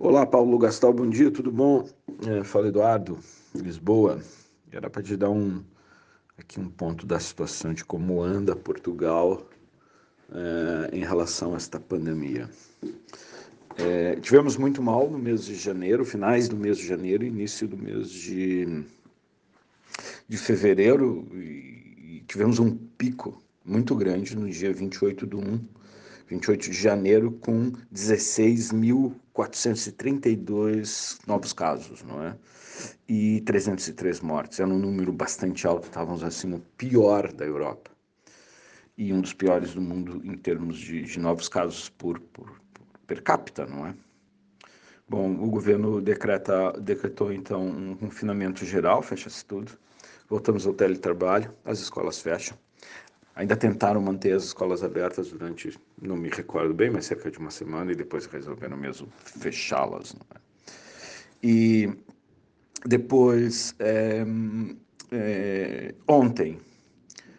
Olá, Paulo Gastal, bom dia, tudo bom? É, fala Eduardo, Lisboa. Era para te dar um aqui um ponto da situação de como anda Portugal é, em relação a esta pandemia. É, tivemos muito mal no mês de janeiro, finais do mês de janeiro, início do mês de, de fevereiro, e, e tivemos um pico muito grande no dia 28 do 1 28 de janeiro, com 16.432 novos casos, não é? E 303 mortes. Era um número bastante alto, estávamos assim no pior da Europa. E um dos piores do mundo em termos de, de novos casos por, por, por, per capita, não é? Bom, o governo decreta, decretou então um confinamento geral, fecha-se tudo. Voltamos ao teletrabalho, as escolas fecham. Ainda tentaram manter as escolas abertas durante, não me recordo bem, mas cerca de uma semana e depois resolveram mesmo fechá-las. É? E depois, é, é, ontem,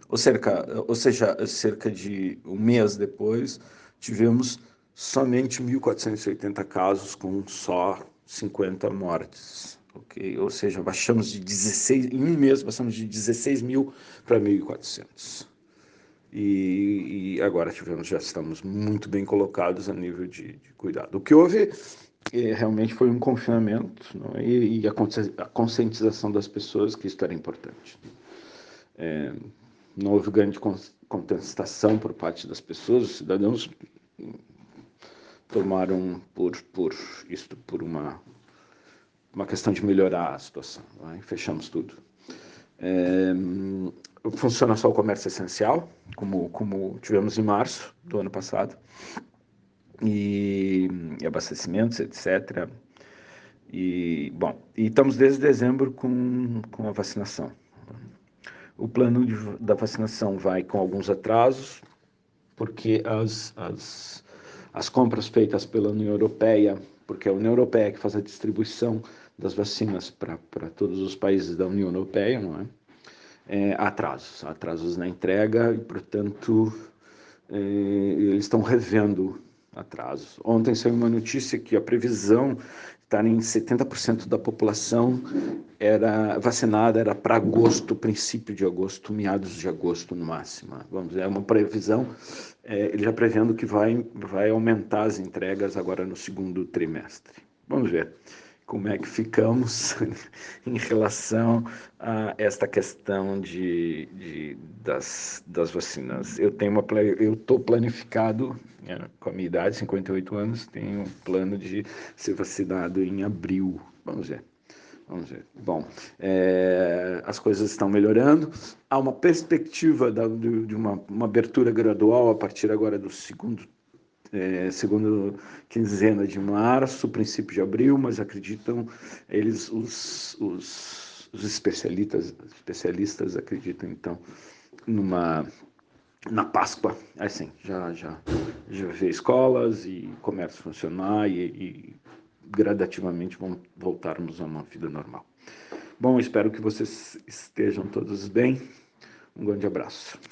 ou, cerca, ou seja, cerca de um mês depois, tivemos somente 1.480 casos com só 50 mortes. Okay? Ou seja, baixamos de 16, em um mês passamos de 16 mil para 1.400 e, e, agora tivemos, já estamos muito bem colocados a nível de, de cuidado. O que houve é, realmente foi um confinamento é? e, e a, a, conscientização das pessoas que isso era importante. É, não houve grande contestação por parte das pessoas, os cidadãos tomaram por, por isso por uma, uma questão de melhorar a situação. É? Fechamos tudo. É, funciona só o comércio essencial, como, como tivemos em março do ano passado, e, e abastecimentos, etc. E, bom, e estamos desde dezembro com, com a vacinação. O plano de, da vacinação vai com alguns atrasos, porque as, as, as compras feitas pela União Europeia, porque é a União Europeia que faz a distribuição das vacinas para todos os países da União Europeia, não é? É atrasos, atrasos na entrega e, portanto, é, eles estão revendo atrasos. Ontem saiu uma notícia que a previsão estar em 70% da população era vacinada era para agosto, princípio de agosto, meados de agosto no máximo. Vamos é uma previsão, é, ele já prevendo que vai vai aumentar as entregas agora no segundo trimestre. Vamos ver como é que ficamos em relação a esta questão de, de das, das vacinas. Eu tenho uma eu estou planificado né, com a minha idade, 58 anos, tenho um plano de ser vacinado em abril. Vamos ver. Vamos ver. Bom, é, as coisas estão melhorando. Há uma perspectiva da, de, de uma, uma abertura gradual a partir agora do segundo é, segundo quinzena de março, princípio de abril, mas acreditam, eles, os, os, os especialistas, especialistas acreditam, então, numa na Páscoa, assim, já, já, já vê escolas e comércio funcionar e, e gradativamente vamos voltarmos a uma vida normal. Bom, espero que vocês estejam todos bem. Um grande abraço.